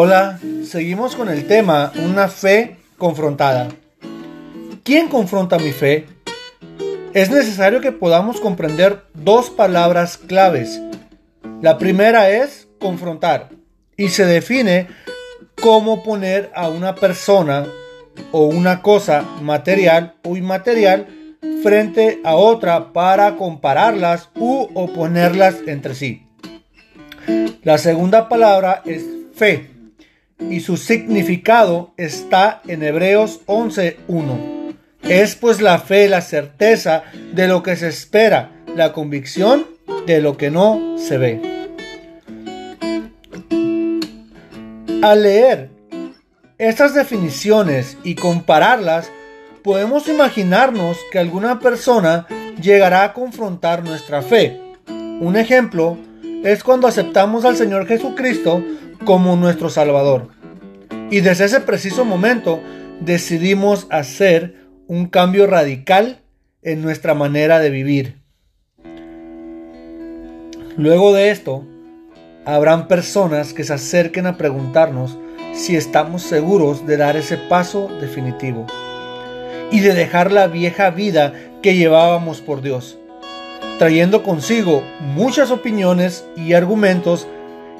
Hola, seguimos con el tema Una fe confrontada. ¿Quién confronta mi fe? Es necesario que podamos comprender dos palabras claves. La primera es confrontar y se define como poner a una persona o una cosa material o inmaterial frente a otra para compararlas u oponerlas entre sí. La segunda palabra es fe y su significado está en Hebreos 11.1. Es pues la fe la certeza de lo que se espera, la convicción de lo que no se ve. Al leer estas definiciones y compararlas, podemos imaginarnos que alguna persona llegará a confrontar nuestra fe. Un ejemplo es cuando aceptamos al Señor Jesucristo como nuestro Salvador. Y desde ese preciso momento decidimos hacer un cambio radical en nuestra manera de vivir. Luego de esto, habrán personas que se acerquen a preguntarnos si estamos seguros de dar ese paso definitivo y de dejar la vieja vida que llevábamos por Dios, trayendo consigo muchas opiniones y argumentos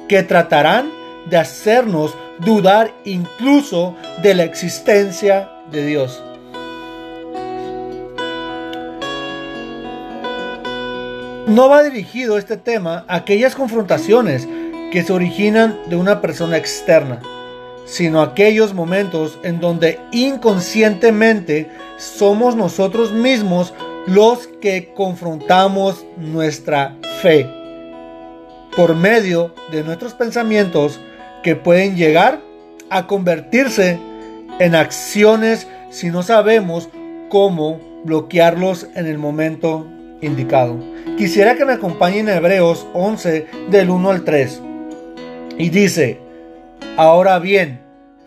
que tratarán de hacernos dudar incluso de la existencia de Dios. No va dirigido este tema a aquellas confrontaciones que se originan de una persona externa, sino a aquellos momentos en donde inconscientemente somos nosotros mismos los que confrontamos nuestra fe por medio de nuestros pensamientos que pueden llegar a convertirse en acciones si no sabemos cómo bloquearlos en el momento indicado. Quisiera que me acompañen en Hebreos 11 del 1 al 3. Y dice, ahora bien,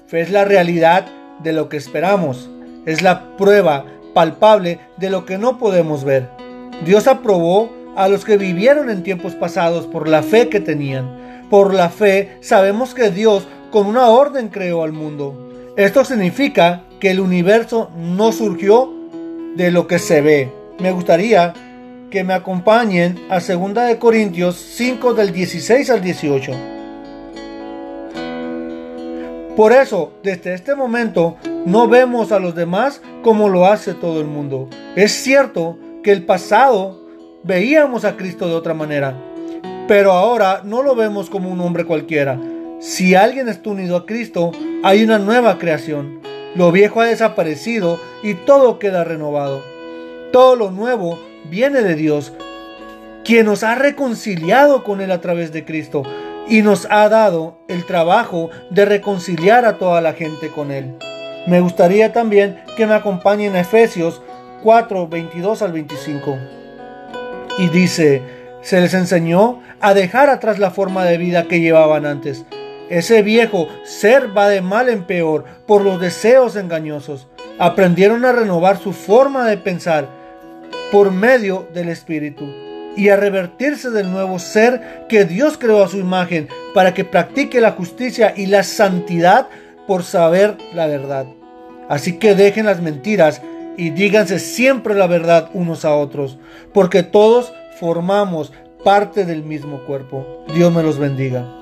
fe es la realidad de lo que esperamos, es la prueba palpable de lo que no podemos ver. Dios aprobó a los que vivieron en tiempos pasados por la fe que tenían por la fe sabemos que Dios con una orden creó al mundo. Esto significa que el universo no surgió de lo que se ve. Me gustaría que me acompañen a 2 de Corintios 5 del 16 al 18. Por eso, desde este momento, no vemos a los demás como lo hace todo el mundo. Es cierto que el pasado veíamos a Cristo de otra manera, pero ahora no lo vemos como un hombre cualquiera. Si alguien está unido a Cristo, hay una nueva creación. Lo viejo ha desaparecido y todo queda renovado. Todo lo nuevo viene de Dios, quien nos ha reconciliado con Él a través de Cristo y nos ha dado el trabajo de reconciliar a toda la gente con Él. Me gustaría también que me acompañen a Efesios 4, 22 al 25. Y dice, se les enseñó a dejar atrás la forma de vida que llevaban antes. Ese viejo ser va de mal en peor por los deseos engañosos. Aprendieron a renovar su forma de pensar por medio del Espíritu y a revertirse del nuevo ser que Dios creó a su imagen para que practique la justicia y la santidad por saber la verdad. Así que dejen las mentiras y díganse siempre la verdad unos a otros, porque todos formamos parte del mismo cuerpo. Dios me los bendiga.